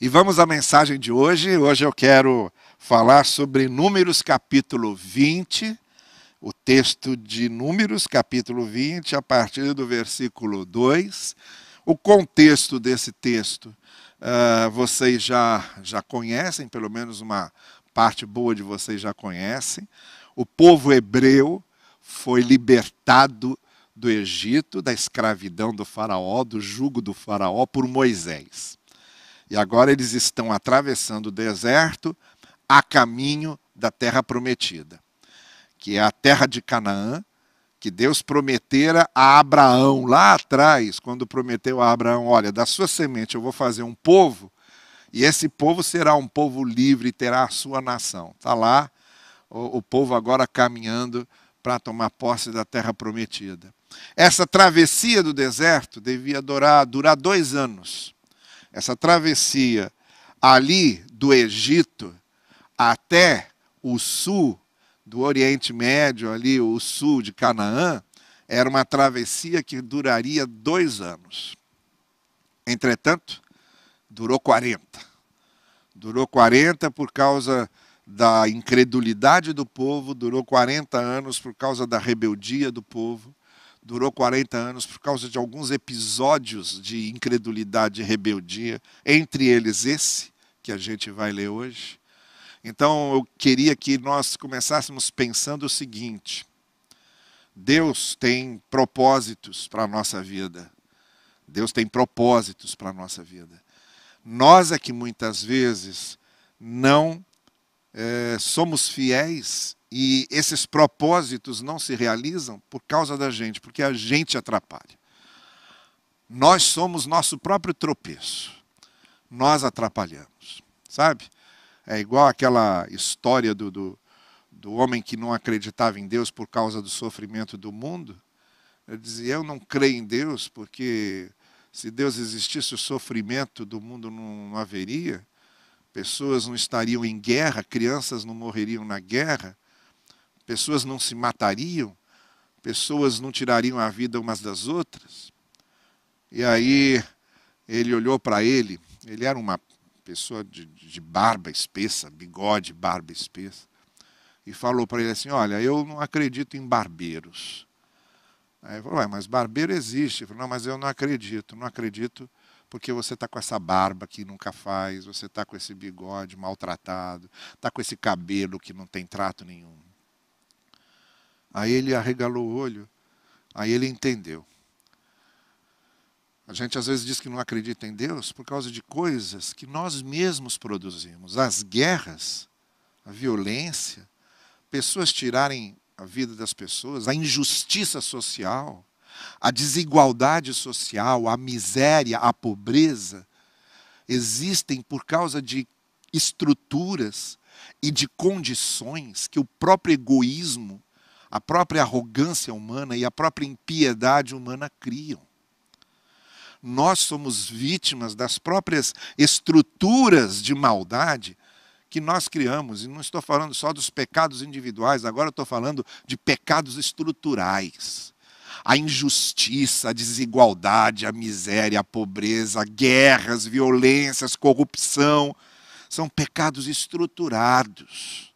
E vamos à mensagem de hoje. Hoje eu quero falar sobre Números capítulo 20, o texto de Números capítulo 20, a partir do versículo 2. O contexto desse texto uh, vocês já, já conhecem, pelo menos uma parte boa de vocês já conhecem. O povo hebreu foi libertado do Egito, da escravidão do Faraó, do jugo do Faraó, por Moisés. E agora eles estão atravessando o deserto a caminho da terra prometida, que é a terra de Canaã, que Deus prometera a Abraão lá atrás, quando prometeu a Abraão: Olha, da sua semente eu vou fazer um povo, e esse povo será um povo livre e terá a sua nação. Está lá o, o povo agora caminhando para tomar posse da terra prometida. Essa travessia do deserto devia durar, durar dois anos. Essa travessia ali do Egito até o sul do Oriente Médio, ali o sul de Canaã, era uma travessia que duraria dois anos. Entretanto, durou 40. Durou 40 por causa da incredulidade do povo, durou 40 anos por causa da rebeldia do povo, durou 40 anos por causa de alguns episódios de incredulidade e rebeldia, entre eles esse que a gente vai ler hoje. Então eu queria que nós começássemos pensando o seguinte: Deus tem propósitos para a nossa vida. Deus tem propósitos para a nossa vida. Nós é que muitas vezes não é, somos fiéis e esses propósitos não se realizam por causa da gente, porque a gente atrapalha. Nós somos nosso próprio tropeço. Nós atrapalhamos, sabe? É igual aquela história do, do, do homem que não acreditava em Deus por causa do sofrimento do mundo. Ele dizia: Eu não creio em Deus porque se Deus existisse, o sofrimento do mundo não, não haveria pessoas não estariam em guerra, crianças não morreriam na guerra, pessoas não se matariam, pessoas não tirariam a vida umas das outras. E aí ele olhou para ele, ele era uma pessoa de, de barba espessa, bigode, barba espessa, e falou para ele assim: Olha, eu não acredito em barbeiros. Aí ele falou: Mas barbeiro existe. Ele falou: Não, mas eu não acredito, não acredito porque você está com essa barba que nunca faz, você está com esse bigode maltratado, está com esse cabelo que não tem trato nenhum. Aí ele arregalou o olho, aí ele entendeu. A gente às vezes diz que não acredita em Deus por causa de coisas que nós mesmos produzimos. As guerras, a violência, pessoas tirarem a vida das pessoas, a injustiça social, a desigualdade social, a miséria, a pobreza, existem por causa de estruturas e de condições que o próprio egoísmo, a própria arrogância humana e a própria impiedade humana criam. Nós somos vítimas das próprias estruturas de maldade que nós criamos, e não estou falando só dos pecados individuais, agora estou falando de pecados estruturais. A injustiça, a desigualdade, a miséria, a pobreza, guerras, violências, corrupção, são pecados estruturados,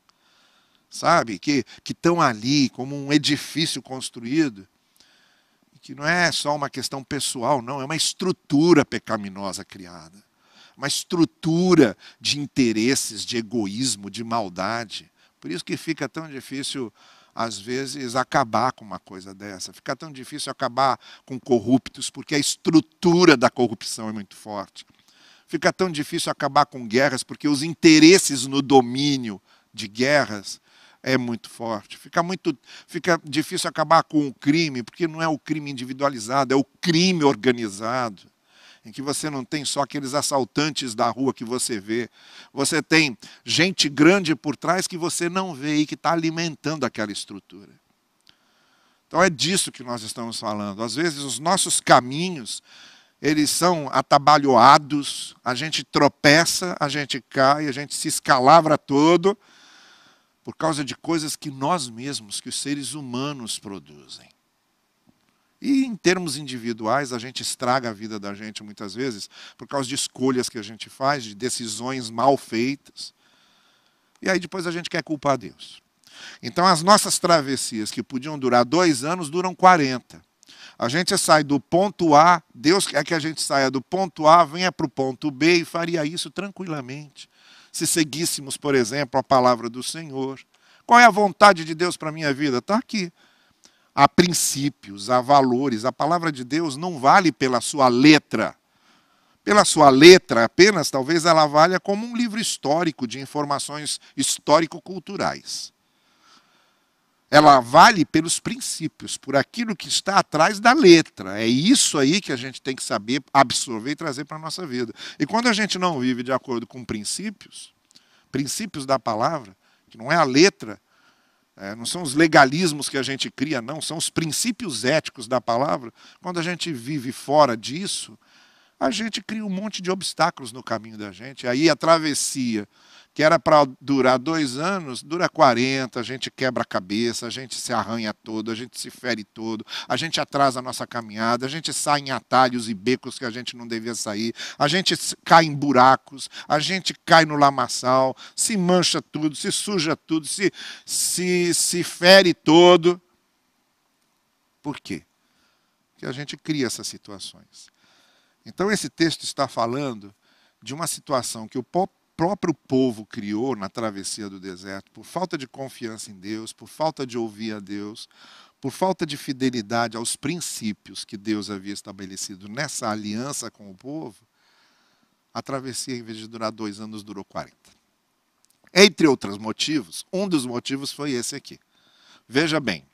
sabe? Que estão ali como um edifício construído, que não é só uma questão pessoal, não, é uma estrutura pecaminosa criada, uma estrutura de interesses, de egoísmo, de maldade. Por isso que fica tão difícil às vezes, acabar com uma coisa dessa. Fica tão difícil acabar com corruptos, porque a estrutura da corrupção é muito forte. Fica tão difícil acabar com guerras, porque os interesses no domínio de guerras é muito forte. Fica muito fica difícil acabar com o crime, porque não é o crime individualizado, é o crime organizado em que você não tem só aqueles assaltantes da rua que você vê, você tem gente grande por trás que você não vê e que está alimentando aquela estrutura. Então é disso que nós estamos falando. Às vezes os nossos caminhos, eles são atabalhoados, a gente tropeça, a gente cai, a gente se escalavra todo por causa de coisas que nós mesmos, que os seres humanos produzem. E em termos individuais, a gente estraga a vida da gente muitas vezes por causa de escolhas que a gente faz, de decisões mal feitas. E aí depois a gente quer culpar Deus. Então as nossas travessias que podiam durar dois anos duram 40. A gente sai do ponto A, Deus quer que a gente saia do ponto A, venha para o ponto B e faria isso tranquilamente. Se seguíssemos, por exemplo, a palavra do Senhor. Qual é a vontade de Deus para a minha vida? Está aqui há princípios, há valores. A palavra de Deus não vale pela sua letra. Pela sua letra apenas, talvez ela valha como um livro histórico de informações histórico-culturais. Ela vale pelos princípios, por aquilo que está atrás da letra. É isso aí que a gente tem que saber absorver e trazer para a nossa vida. E quando a gente não vive de acordo com princípios, princípios da palavra, que não é a letra, é, não são os legalismos que a gente cria, não, são os princípios éticos da palavra. Quando a gente vive fora disso, a gente cria um monte de obstáculos no caminho da gente. Aí a travessia que era para durar dois anos, dura 40, a gente quebra a cabeça, a gente se arranha todo, a gente se fere todo, a gente atrasa a nossa caminhada, a gente sai em atalhos e becos que a gente não devia sair, a gente cai em buracos, a gente cai no lamaçal, se mancha tudo, se suja tudo, se, se, se fere todo. Por quê? Porque a gente cria essas situações. Então, esse texto está falando de uma situação que o próprio povo criou na travessia do deserto, por falta de confiança em Deus, por falta de ouvir a Deus, por falta de fidelidade aos princípios que Deus havia estabelecido nessa aliança com o povo, a travessia, em vez de durar dois anos, durou 40. Entre outros motivos, um dos motivos foi esse aqui. Veja bem,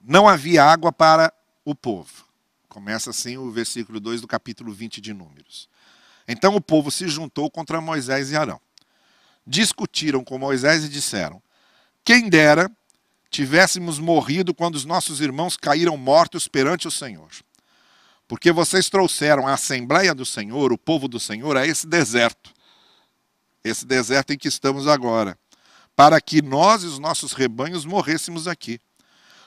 não havia água para o povo. Começa assim o versículo 2 do capítulo 20 de Números. Então o povo se juntou contra Moisés e Arão. Discutiram com Moisés e disseram: Quem dera tivéssemos morrido quando os nossos irmãos caíram mortos perante o Senhor. Porque vocês trouxeram a Assembleia do Senhor, o povo do Senhor, a esse deserto. Esse deserto em que estamos agora. Para que nós e os nossos rebanhos morrêssemos aqui.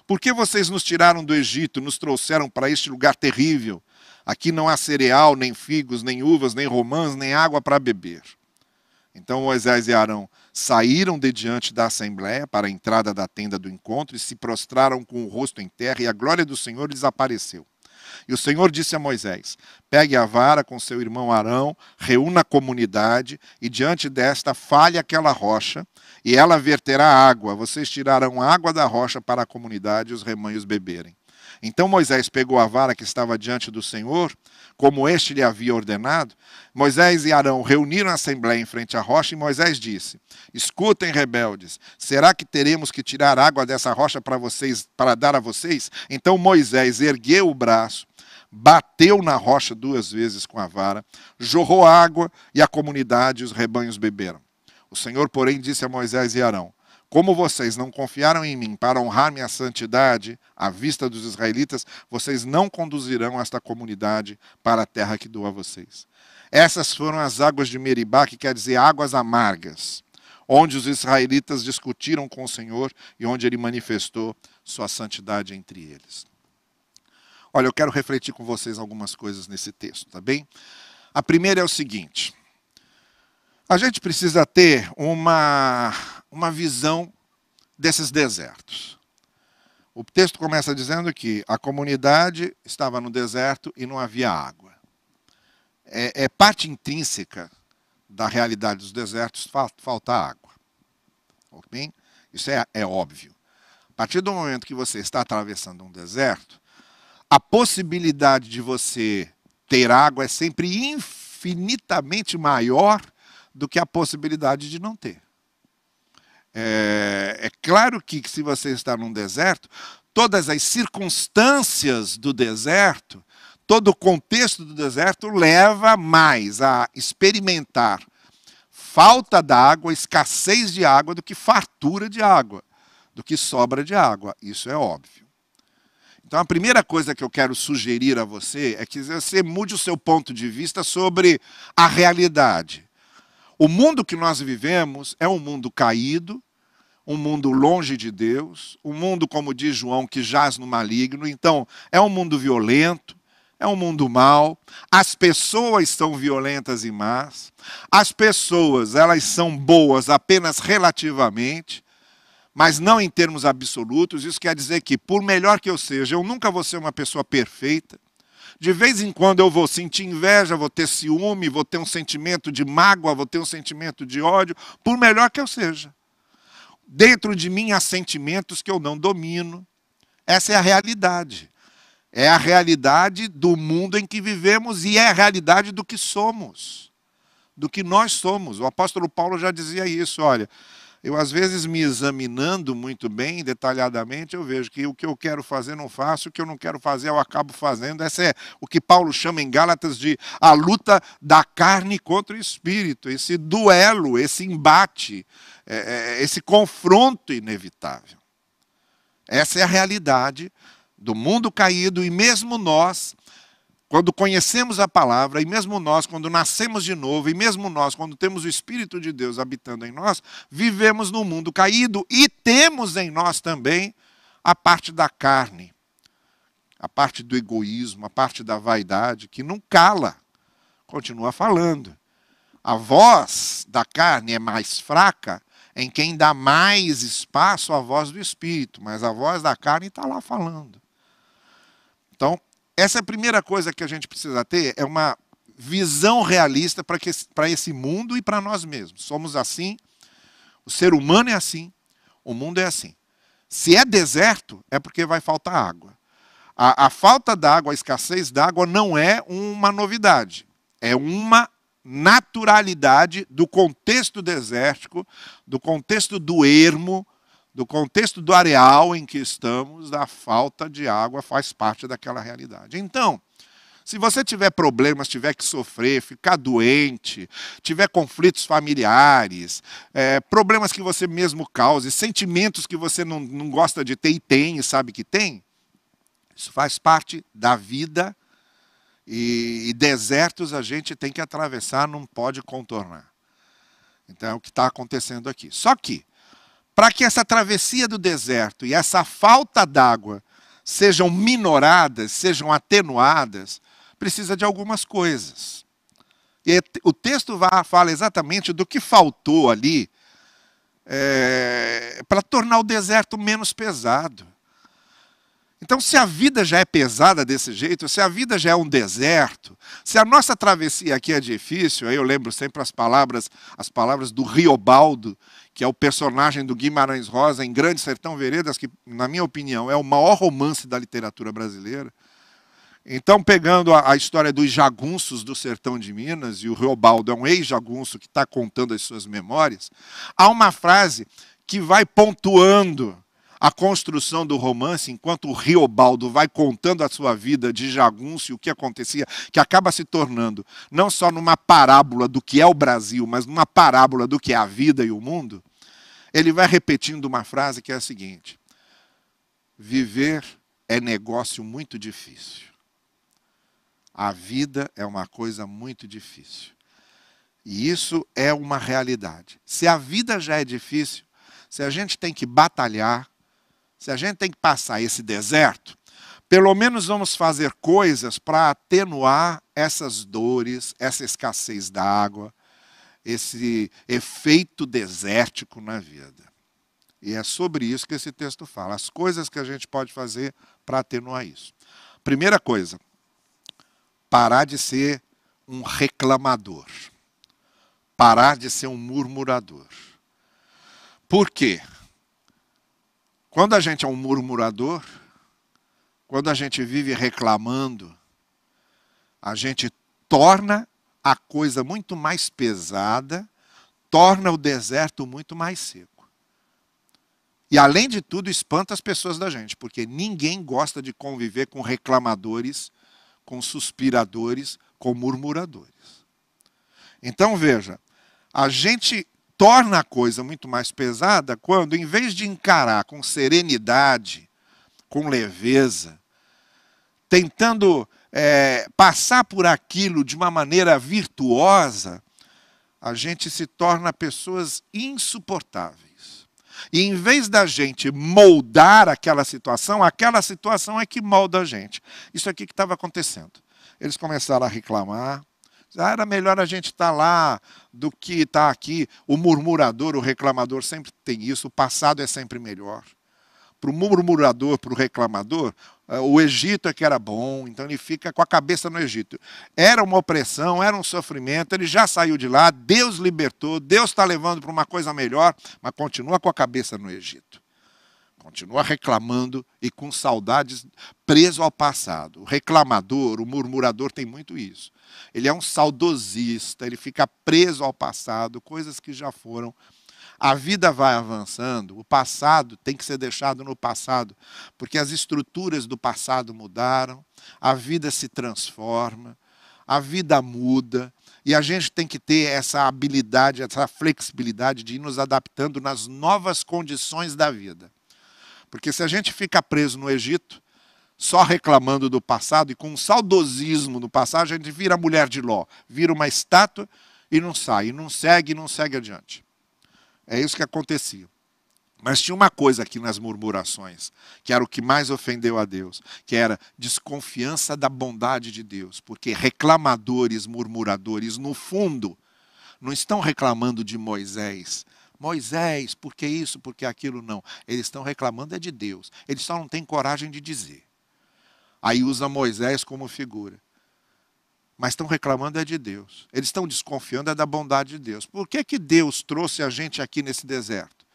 Por que vocês nos tiraram do Egito, nos trouxeram para este lugar terrível? Aqui não há cereal, nem figos, nem uvas, nem romãs, nem água para beber. Então Moisés e Arão saíram de diante da assembléia para a entrada da tenda do encontro e se prostraram com o rosto em terra, e a glória do Senhor lhes apareceu. E o Senhor disse a Moisés: Pegue a vara com seu irmão Arão, reúna a comunidade, e diante desta falhe aquela rocha, e ela verterá água. Vocês tirarão água da rocha para a comunidade e os rebanhos beberem. Então Moisés pegou a vara que estava diante do Senhor, como este lhe havia ordenado. Moisés e Arão reuniram a assembleia em frente à rocha e Moisés disse: Escutem, rebeldes, será que teremos que tirar água dessa rocha para vocês, para dar a vocês? Então Moisés ergueu o braço, bateu na rocha duas vezes com a vara, jorrou água e a comunidade e os rebanhos beberam. O Senhor, porém, disse a Moisés e Arão: como vocês não confiaram em mim para honrar minha santidade à vista dos israelitas, vocês não conduzirão esta comunidade para a terra que dou a vocês. Essas foram as águas de Meribá, que quer dizer águas amargas, onde os israelitas discutiram com o Senhor e onde ele manifestou sua santidade entre eles. Olha, eu quero refletir com vocês algumas coisas nesse texto, tá bem? A primeira é o seguinte: a gente precisa ter uma uma visão desses desertos. O texto começa dizendo que a comunidade estava no deserto e não havia água. É, é parte intrínseca da realidade dos desertos falta água. Okay? Isso é, é óbvio. A partir do momento que você está atravessando um deserto, a possibilidade de você ter água é sempre infinitamente maior do que a possibilidade de não ter. É, é claro que se você está num deserto, todas as circunstâncias do deserto, todo o contexto do deserto leva mais a experimentar falta d'água, escassez de água, do que fartura de água, do que sobra de água. Isso é óbvio. Então, a primeira coisa que eu quero sugerir a você é que você mude o seu ponto de vista sobre a realidade. O mundo que nós vivemos é um mundo caído, um mundo longe de Deus, um mundo, como diz João, que jaz no maligno. Então, é um mundo violento, é um mundo mau. As pessoas são violentas e más. As pessoas, elas são boas apenas relativamente, mas não em termos absolutos. Isso quer dizer que, por melhor que eu seja, eu nunca vou ser uma pessoa perfeita. De vez em quando eu vou sentir inveja, vou ter ciúme, vou ter um sentimento de mágoa, vou ter um sentimento de ódio, por melhor que eu seja. Dentro de mim há sentimentos que eu não domino. Essa é a realidade. É a realidade do mundo em que vivemos e é a realidade do que somos, do que nós somos. O apóstolo Paulo já dizia isso, olha, eu às vezes me examinando muito bem, detalhadamente, eu vejo que o que eu quero fazer não faço, o que eu não quero fazer eu acabo fazendo. Essa é o que Paulo chama em Gálatas de a luta da carne contra o espírito, esse duelo, esse embate, é, é, esse confronto inevitável. Essa é a realidade do mundo caído e mesmo nós, quando conhecemos a palavra, e mesmo nós, quando nascemos de novo, e mesmo nós, quando temos o Espírito de Deus habitando em nós, vivemos no mundo caído e temos em nós também a parte da carne, a parte do egoísmo, a parte da vaidade, que não cala, continua falando. A voz da carne é mais fraca, em quem dá mais espaço à voz do Espírito, mas a voz da carne está lá falando. Então, essa é a primeira coisa que a gente precisa ter, é uma visão realista para esse mundo e para nós mesmos. Somos assim, o ser humano é assim, o mundo é assim. Se é deserto, é porque vai faltar água. A, a falta d'água, a escassez d'água não é uma novidade, é uma naturalidade do contexto desértico, do contexto do ermo, do contexto do areal em que estamos, da falta de água faz parte daquela realidade. Então, se você tiver problemas, tiver que sofrer, ficar doente, tiver conflitos familiares, é, problemas que você mesmo cause, sentimentos que você não, não gosta de ter e tem e sabe que tem, isso faz parte da vida e, e desertos a gente tem que atravessar, não pode contornar. Então é o que está acontecendo aqui. Só que, para que essa travessia do deserto e essa falta d'água sejam minoradas, sejam atenuadas, precisa de algumas coisas. E o texto fala exatamente do que faltou ali é, para tornar o deserto menos pesado. Então, se a vida já é pesada desse jeito, se a vida já é um deserto, se a nossa travessia aqui é difícil, eu lembro sempre as palavras, as palavras do Riobaldo, que é o personagem do Guimarães Rosa em Grande Sertão Veredas, que, na minha opinião, é o maior romance da literatura brasileira. Então, pegando a, a história dos jagunços do sertão de Minas, e o Riobaldo é um ex-jagunço que está contando as suas memórias, há uma frase que vai pontuando a construção do romance, enquanto o Riobaldo vai contando a sua vida de jagunço e o que acontecia, que acaba se tornando não só numa parábola do que é o Brasil, mas numa parábola do que é a vida e o mundo, ele vai repetindo uma frase que é a seguinte: Viver é negócio muito difícil. A vida é uma coisa muito difícil. E isso é uma realidade. Se a vida já é difícil, se a gente tem que batalhar, se a gente tem que passar esse deserto, pelo menos vamos fazer coisas para atenuar essas dores, essa escassez d'água, esse efeito desértico na vida. E é sobre isso que esse texto fala, as coisas que a gente pode fazer para atenuar isso. Primeira coisa, parar de ser um reclamador. Parar de ser um murmurador. Por quê? Quando a gente é um murmurador, quando a gente vive reclamando, a gente torna a coisa muito mais pesada, torna o deserto muito mais seco. E além de tudo, espanta as pessoas da gente, porque ninguém gosta de conviver com reclamadores, com suspiradores, com murmuradores. Então veja, a gente torna a coisa muito mais pesada quando, em vez de encarar com serenidade, com leveza, tentando é, passar por aquilo de uma maneira virtuosa, a gente se torna pessoas insuportáveis. E em vez da gente moldar aquela situação, aquela situação é que molda a gente. Isso aqui que estava acontecendo. Eles começaram a reclamar. Ah, era melhor a gente estar tá lá do que estar tá aqui. O murmurador, o reclamador sempre tem isso. O passado é sempre melhor. Para o murmurador, para o reclamador, eh, o Egito é que era bom, então ele fica com a cabeça no Egito. Era uma opressão, era um sofrimento, ele já saiu de lá, Deus libertou, Deus está levando para uma coisa melhor, mas continua com a cabeça no Egito. Continua reclamando e com saudades, preso ao passado. O reclamador, o murmurador tem muito isso. Ele é um saudosista, ele fica preso ao passado, coisas que já foram. A vida vai avançando, o passado tem que ser deixado no passado, porque as estruturas do passado mudaram, a vida se transforma, a vida muda, e a gente tem que ter essa habilidade, essa flexibilidade de ir nos adaptando nas novas condições da vida. Porque se a gente fica preso no Egito, só reclamando do passado e com um saudosismo do passado, a gente vira a mulher de Ló, vira uma estátua e não sai, e não segue, e não segue adiante. É isso que acontecia. Mas tinha uma coisa aqui nas murmurações, que era o que mais ofendeu a Deus, que era desconfiança da bondade de Deus, porque reclamadores, murmuradores, no fundo, não estão reclamando de Moisés, Moisés, por que isso, por que aquilo não? Eles estão reclamando é de Deus. Eles só não têm coragem de dizer. Aí usa Moisés como figura. Mas estão reclamando é de Deus. Eles estão desconfiando é da bondade de Deus. Por que, que Deus trouxe a gente aqui nesse deserto?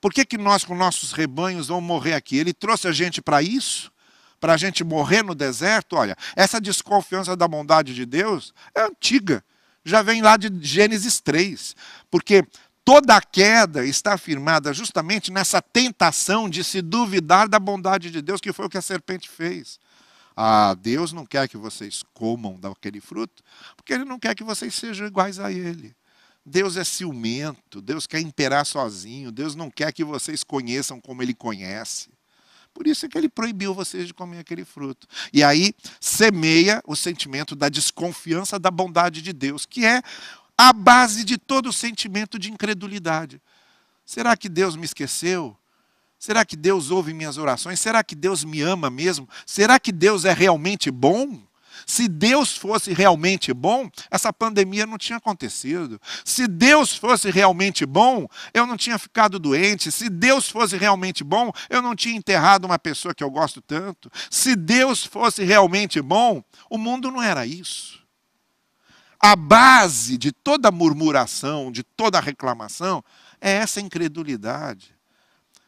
Por que, que nós, com nossos rebanhos, vamos morrer aqui? Ele trouxe a gente para isso? Para a gente morrer no deserto? Olha, essa desconfiança da bondade de Deus é antiga. Já vem lá de Gênesis 3. Porque Toda a queda está afirmada justamente nessa tentação de se duvidar da bondade de Deus, que foi o que a serpente fez. Ah, Deus não quer que vocês comam daquele fruto, porque Ele não quer que vocês sejam iguais a Ele. Deus é ciumento, Deus quer imperar sozinho, Deus não quer que vocês conheçam como Ele conhece. Por isso é que ele proibiu vocês de comer aquele fruto. E aí semeia o sentimento da desconfiança da bondade de Deus, que é a base de todo o sentimento de incredulidade. Será que Deus me esqueceu? Será que Deus ouve minhas orações? Será que Deus me ama mesmo? Será que Deus é realmente bom? Se Deus fosse realmente bom, essa pandemia não tinha acontecido. Se Deus fosse realmente bom, eu não tinha ficado doente. Se Deus fosse realmente bom, eu não tinha enterrado uma pessoa que eu gosto tanto. Se Deus fosse realmente bom, o mundo não era isso a base de toda murmuração, de toda reclamação, é essa incredulidade.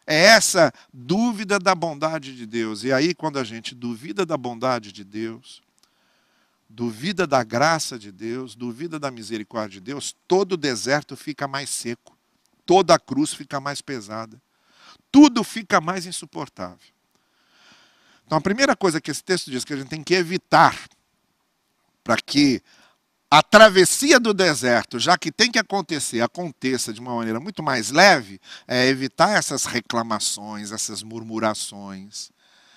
É essa dúvida da bondade de Deus. E aí, quando a gente duvida da bondade de Deus, duvida da graça de Deus, duvida da misericórdia de Deus, todo o deserto fica mais seco, toda a cruz fica mais pesada, tudo fica mais insuportável. Então, a primeira coisa que esse texto diz que a gente tem que evitar para que a travessia do deserto, já que tem que acontecer, aconteça de uma maneira muito mais leve, é evitar essas reclamações, essas murmurações,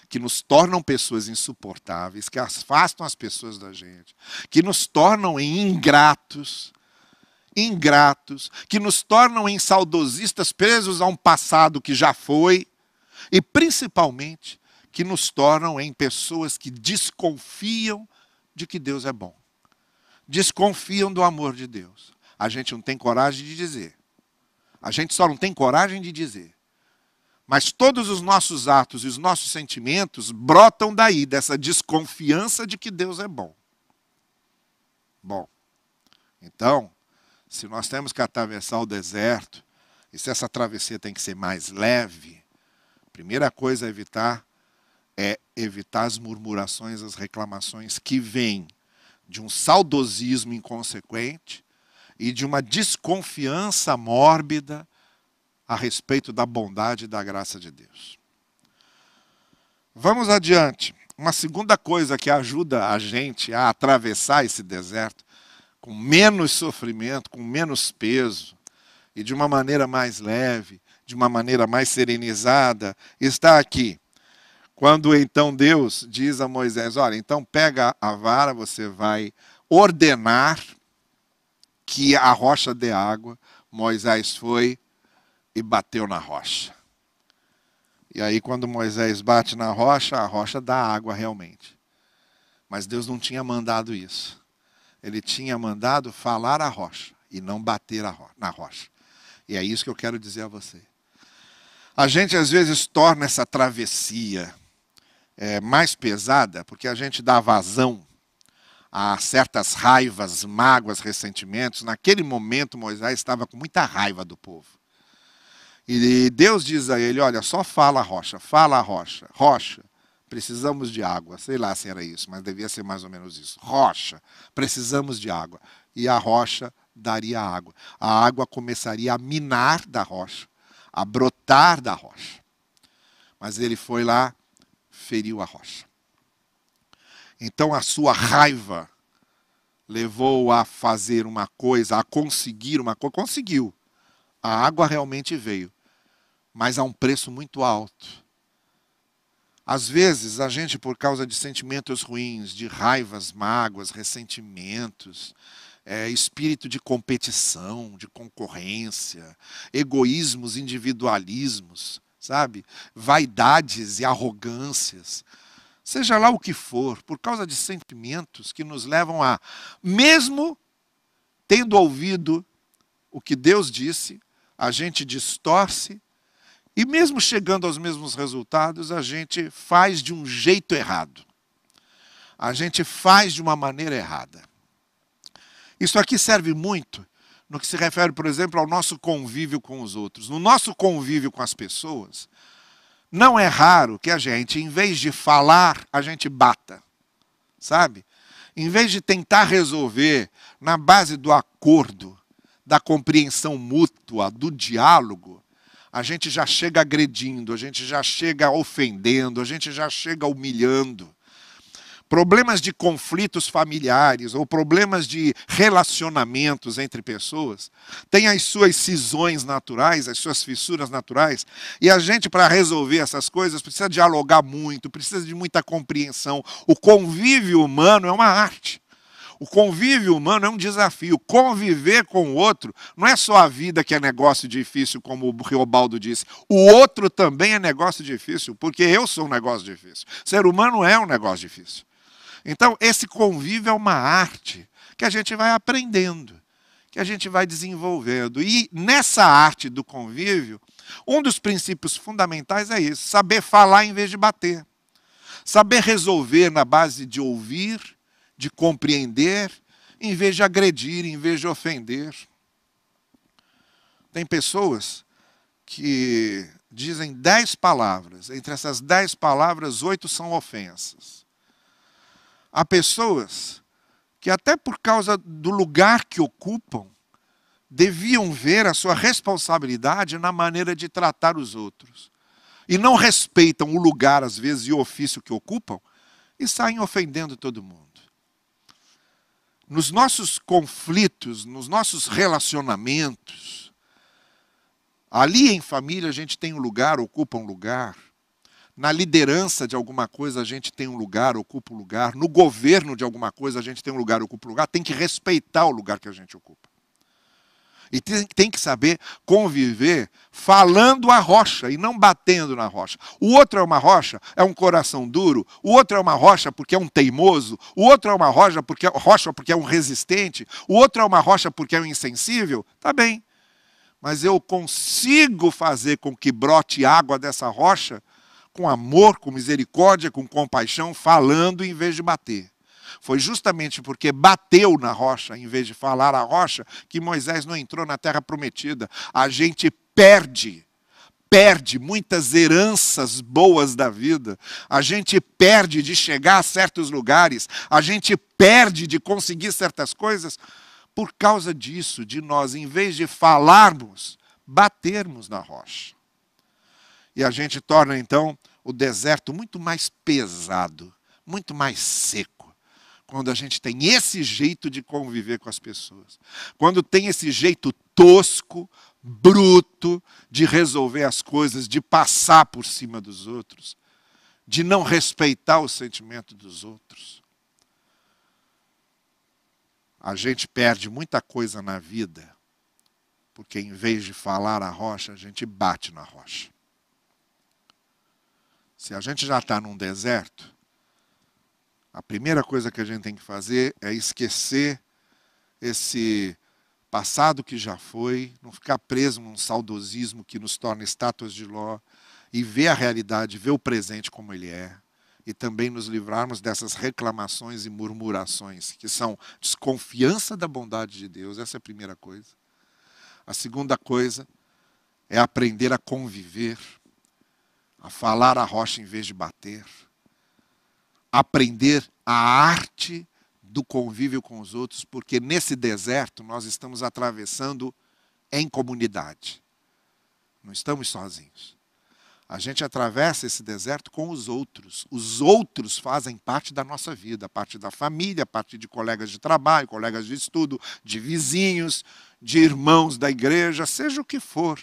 que nos tornam pessoas insuportáveis, que afastam as pessoas da gente, que nos tornam ingratos, ingratos, que nos tornam em saudosistas presos a um passado que já foi, e principalmente que nos tornam em pessoas que desconfiam de que Deus é bom desconfiam do amor de Deus. A gente não tem coragem de dizer. A gente só não tem coragem de dizer. Mas todos os nossos atos e os nossos sentimentos brotam daí, dessa desconfiança de que Deus é bom. Bom, então, se nós temos que atravessar o deserto, e se essa travessia tem que ser mais leve, a primeira coisa a evitar é evitar as murmurações, as reclamações que vêm de um saudosismo inconsequente e de uma desconfiança mórbida a respeito da bondade e da graça de Deus. Vamos adiante. Uma segunda coisa que ajuda a gente a atravessar esse deserto com menos sofrimento, com menos peso e de uma maneira mais leve, de uma maneira mais serenizada, está aqui. Quando então Deus diz a Moisés: Olha, então pega a vara, você vai ordenar que a rocha dê água. Moisés foi e bateu na rocha. E aí, quando Moisés bate na rocha, a rocha dá água realmente. Mas Deus não tinha mandado isso. Ele tinha mandado falar a rocha e não bater na rocha. E é isso que eu quero dizer a você. A gente às vezes torna essa travessia é, mais pesada porque a gente dá vazão a certas raivas, mágoas, ressentimentos. Naquele momento, Moisés estava com muita raiva do povo. E Deus diz a ele: Olha, só fala rocha, fala rocha, rocha, precisamos de água. Sei lá se era isso, mas devia ser mais ou menos isso. Rocha, precisamos de água. E a rocha daria água. A água começaria a minar da rocha, a brotar da rocha. Mas ele foi lá, feriu a rocha. Então a sua raiva levou a fazer uma coisa, a conseguir uma coisa. Conseguiu. A água realmente veio, mas a um preço muito alto. Às vezes, a gente, por causa de sentimentos ruins, de raivas, mágoas, ressentimentos, é, espírito de competição, de concorrência, egoísmos, individualismos, sabe? Vaidades e arrogâncias seja lá o que for, por causa de sentimentos que nos levam a, mesmo tendo ouvido o que Deus disse, a gente distorce e, mesmo chegando aos mesmos resultados, a gente faz de um jeito errado. A gente faz de uma maneira errada. Isso aqui serve muito no que se refere, por exemplo, ao nosso convívio com os outros. No nosso convívio com as pessoas, não é raro que a gente, em vez de falar, a gente bata. Sabe? Em vez de tentar resolver na base do acordo, da compreensão mútua, do diálogo, a gente já chega agredindo, a gente já chega ofendendo, a gente já chega humilhando problemas de conflitos familiares ou problemas de relacionamentos entre pessoas têm as suas cisões naturais, as suas fissuras naturais, e a gente, para resolver essas coisas, precisa dialogar muito, precisa de muita compreensão. O convívio humano é uma arte. O convívio humano é um desafio. Conviver com o outro não é só a vida que é negócio difícil, como o Riobaldo disse. O outro também é negócio difícil, porque eu sou um negócio difícil. Ser humano é um negócio difícil. Então, esse convívio é uma arte que a gente vai aprendendo, que a gente vai desenvolvendo. E nessa arte do convívio, um dos princípios fundamentais é isso: saber falar em vez de bater. Saber resolver na base de ouvir, de compreender, em vez de agredir, em vez de ofender. Tem pessoas que dizem dez palavras, entre essas dez palavras, oito são ofensas. Há pessoas que, até por causa do lugar que ocupam, deviam ver a sua responsabilidade na maneira de tratar os outros. E não respeitam o lugar, às vezes, e o ofício que ocupam, e saem ofendendo todo mundo. Nos nossos conflitos, nos nossos relacionamentos, ali em família a gente tem um lugar, ocupa um lugar na liderança de alguma coisa a gente tem um lugar, ocupa um lugar, no governo de alguma coisa a gente tem um lugar, ocupa um lugar, tem que respeitar o lugar que a gente ocupa. E tem, tem, que saber conviver falando a rocha e não batendo na rocha. O outro é uma rocha, é um coração duro. O outro é uma rocha porque é um teimoso. O outro é uma rocha porque, rocha porque é um resistente. O outro é uma rocha porque é um insensível. Tá bem. Mas eu consigo fazer com que brote água dessa rocha com amor, com misericórdia, com compaixão, falando em vez de bater. Foi justamente porque bateu na rocha, em vez de falar a rocha, que Moisés não entrou na terra prometida. A gente perde, perde muitas heranças boas da vida. A gente perde de chegar a certos lugares. A gente perde de conseguir certas coisas por causa disso, de nós, em vez de falarmos, batermos na rocha. E a gente torna então o deserto muito mais pesado, muito mais seco. Quando a gente tem esse jeito de conviver com as pessoas. Quando tem esse jeito tosco, bruto de resolver as coisas, de passar por cima dos outros, de não respeitar o sentimento dos outros. A gente perde muita coisa na vida Porque em vez de falar a rocha, a gente bate na rocha. Se a gente já está num deserto, a primeira coisa que a gente tem que fazer é esquecer esse passado que já foi, não ficar preso num saudosismo que nos torna estátuas de Ló e ver a realidade, ver o presente como ele é. E também nos livrarmos dessas reclamações e murmurações, que são desconfiança da bondade de Deus, essa é a primeira coisa. A segunda coisa é aprender a conviver, a falar a rocha em vez de bater, aprender a arte do convívio com os outros, porque nesse deserto nós estamos atravessando em comunidade. Não estamos sozinhos. A gente atravessa esse deserto com os outros. Os outros fazem parte da nossa vida, parte da família, parte de colegas de trabalho, colegas de estudo, de vizinhos, de irmãos da igreja, seja o que for.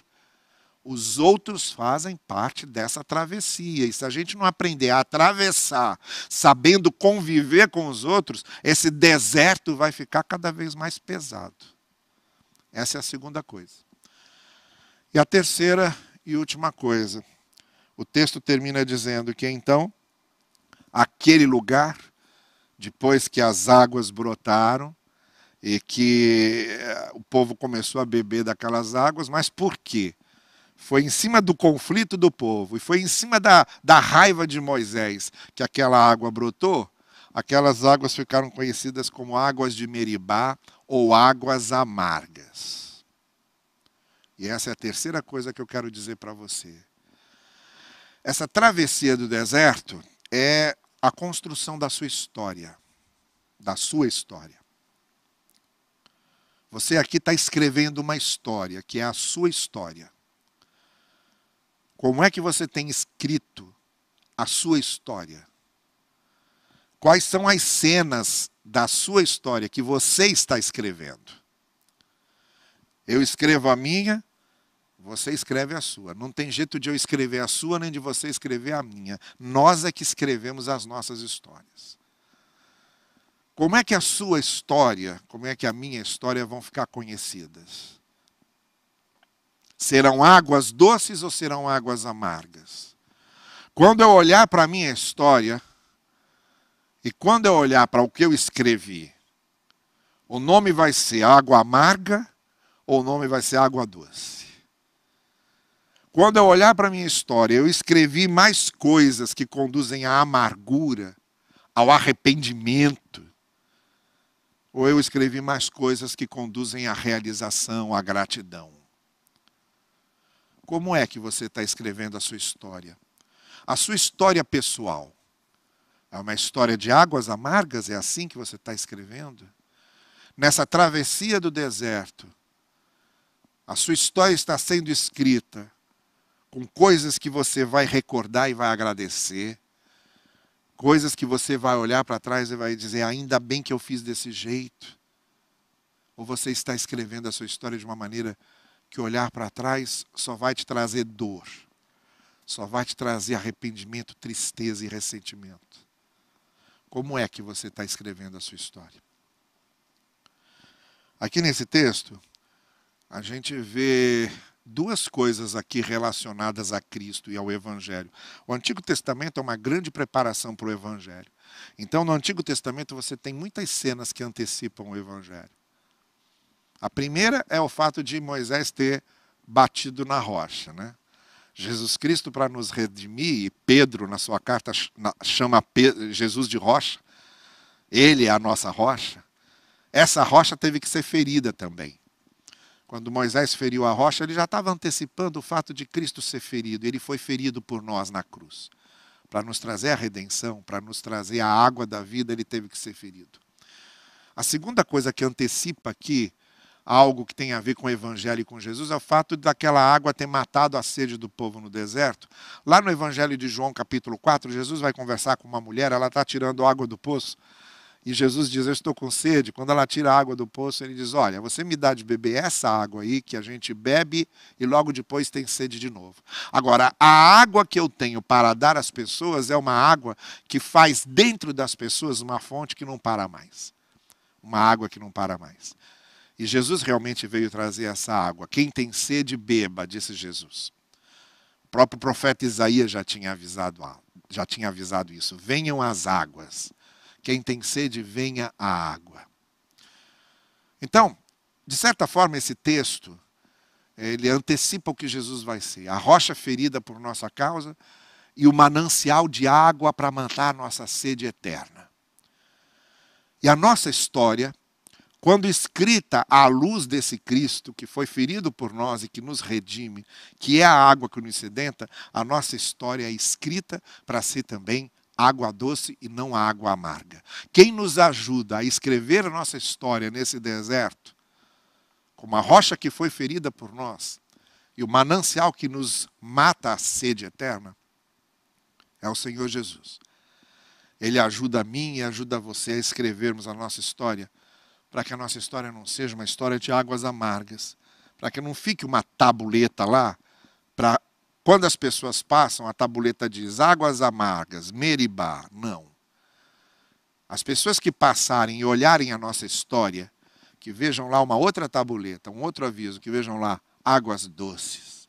Os outros fazem parte dessa travessia. E se a gente não aprender a atravessar, sabendo conviver com os outros, esse deserto vai ficar cada vez mais pesado. Essa é a segunda coisa. E a terceira e última coisa. O texto termina dizendo que então, aquele lugar, depois que as águas brotaram, e que eh, o povo começou a beber daquelas águas, mas por quê? Foi em cima do conflito do povo e foi em cima da, da raiva de Moisés que aquela água brotou. Aquelas águas ficaram conhecidas como águas de Meribá ou águas amargas. E essa é a terceira coisa que eu quero dizer para você. Essa travessia do deserto é a construção da sua história. Da sua história. Você aqui está escrevendo uma história, que é a sua história. Como é que você tem escrito a sua história? Quais são as cenas da sua história que você está escrevendo? Eu escrevo a minha, você escreve a sua. Não tem jeito de eu escrever a sua nem de você escrever a minha. Nós é que escrevemos as nossas histórias. Como é que a sua história, como é que a minha história vão ficar conhecidas? Serão águas doces ou serão águas amargas? Quando eu olhar para a minha história, e quando eu olhar para o que eu escrevi, o nome vai ser água amarga ou o nome vai ser água doce? Quando eu olhar para a minha história, eu escrevi mais coisas que conduzem à amargura, ao arrependimento, ou eu escrevi mais coisas que conduzem à realização, à gratidão? Como é que você está escrevendo a sua história? A sua história pessoal é uma história de águas amargas? É assim que você está escrevendo? Nessa travessia do deserto, a sua história está sendo escrita com coisas que você vai recordar e vai agradecer, coisas que você vai olhar para trás e vai dizer: ainda bem que eu fiz desse jeito. Ou você está escrevendo a sua história de uma maneira que olhar para trás só vai te trazer dor, só vai te trazer arrependimento, tristeza e ressentimento. Como é que você está escrevendo a sua história? Aqui nesse texto, a gente vê duas coisas aqui relacionadas a Cristo e ao Evangelho. O Antigo Testamento é uma grande preparação para o Evangelho. Então, no Antigo Testamento, você tem muitas cenas que antecipam o Evangelho. A primeira é o fato de Moisés ter batido na rocha. Né? Jesus Cristo, para nos redimir, e Pedro, na sua carta, chama Jesus de rocha, ele é a nossa rocha. Essa rocha teve que ser ferida também. Quando Moisés feriu a rocha, ele já estava antecipando o fato de Cristo ser ferido. Ele foi ferido por nós na cruz. Para nos trazer a redenção, para nos trazer a água da vida, ele teve que ser ferido. A segunda coisa que antecipa aqui algo que tem a ver com o Evangelho e com Jesus é o fato daquela água ter matado a sede do povo no deserto. Lá no Evangelho de João, capítulo 4, Jesus vai conversar com uma mulher, ela está tirando água do poço. E Jesus diz: Eu estou com sede. Quando ela tira a água do poço, ele diz: Olha, você me dá de beber essa água aí que a gente bebe e logo depois tem sede de novo. Agora, a água que eu tenho para dar às pessoas é uma água que faz dentro das pessoas uma fonte que não para mais. Uma água que não para mais. E Jesus realmente veio trazer essa água. Quem tem sede, beba, disse Jesus. O próprio profeta Isaías já tinha avisado, já tinha avisado isso. Venham as águas. Quem tem sede, venha a água. Então, de certa forma, esse texto ele antecipa o que Jesus vai ser: a rocha ferida por nossa causa e o manancial de água para matar nossa sede eterna. E a nossa história, quando escrita à luz desse Cristo que foi ferido por nós e que nos redime, que é a água que nos sedenta, a nossa história é escrita para ser também água doce e não água amarga. Quem nos ajuda a escrever a nossa história nesse deserto, como a rocha que foi ferida por nós e o manancial que nos mata a sede eterna, é o Senhor Jesus. Ele ajuda a mim e ajuda você a escrevermos a nossa história, para que a nossa história não seja uma história de águas amargas, para que não fique uma tabuleta lá, para quando as pessoas passam, a tabuleta diz águas amargas, Meribá. Não. As pessoas que passarem e olharem a nossa história, que vejam lá uma outra tabuleta, um outro aviso, que vejam lá águas doces,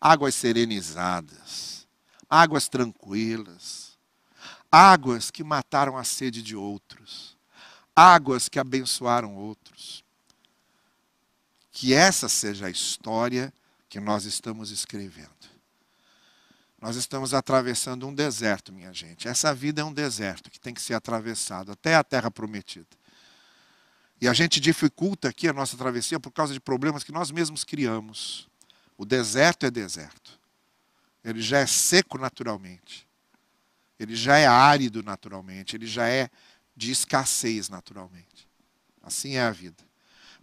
águas serenizadas, águas tranquilas, águas que mataram a sede de outros, águas que abençoaram outros. Que essa seja a história que nós estamos escrevendo. Nós estamos atravessando um deserto, minha gente. Essa vida é um deserto que tem que ser atravessado até a terra prometida. E a gente dificulta aqui a nossa travessia por causa de problemas que nós mesmos criamos. O deserto é deserto. Ele já é seco naturalmente. Ele já é árido naturalmente. Ele já é de escassez naturalmente. Assim é a vida.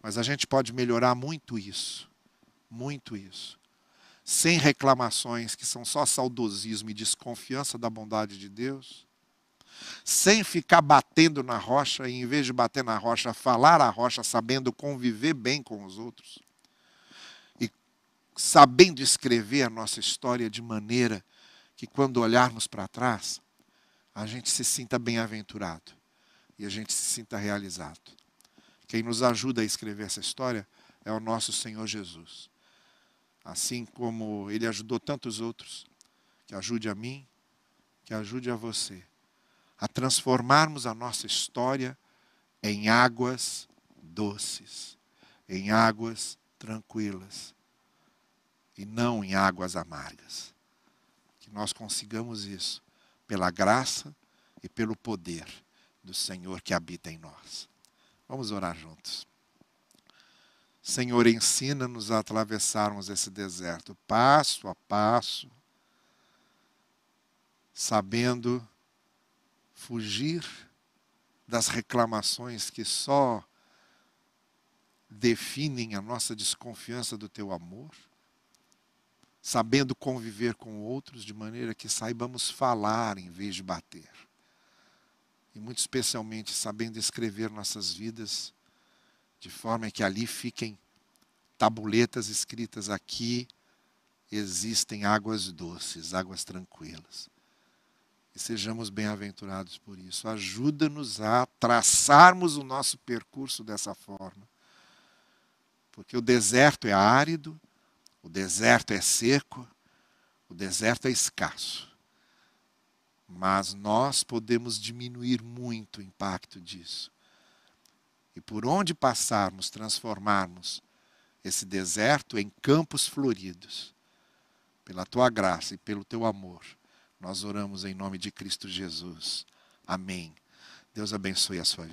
Mas a gente pode melhorar muito isso. Muito isso. Sem reclamações que são só saudosismo e desconfiança da bondade de Deus. Sem ficar batendo na rocha e, em vez de bater na rocha, falar a rocha, sabendo conviver bem com os outros sabendo escrever a nossa história de maneira que, quando olharmos para trás, a gente se sinta bem-aventurado e a gente se sinta realizado. Quem nos ajuda a escrever essa história é o nosso Senhor Jesus. Assim como Ele ajudou tantos outros, que ajude a mim, que ajude a você, a transformarmos a nossa história em águas doces, em águas tranquilas e não em águas amargas. Que nós consigamos isso pela graça e pelo poder do Senhor que habita em nós. Vamos orar juntos. Senhor, ensina-nos a atravessarmos esse deserto passo a passo, sabendo fugir das reclamações que só definem a nossa desconfiança do teu amor sabendo conviver com outros de maneira que saibamos falar em vez de bater. E muito especialmente sabendo escrever nossas vidas de forma que ali fiquem tabuletas escritas aqui existem águas doces, águas tranquilas. E sejamos bem-aventurados por isso. Ajuda-nos a traçarmos o nosso percurso dessa forma. Porque o deserto é árido, o deserto é seco, o deserto é escasso. Mas nós podemos diminuir muito o impacto disso. E por onde passarmos, transformarmos esse deserto em campos floridos. Pela tua graça e pelo teu amor, nós oramos em nome de Cristo Jesus. Amém. Deus abençoe a sua vida.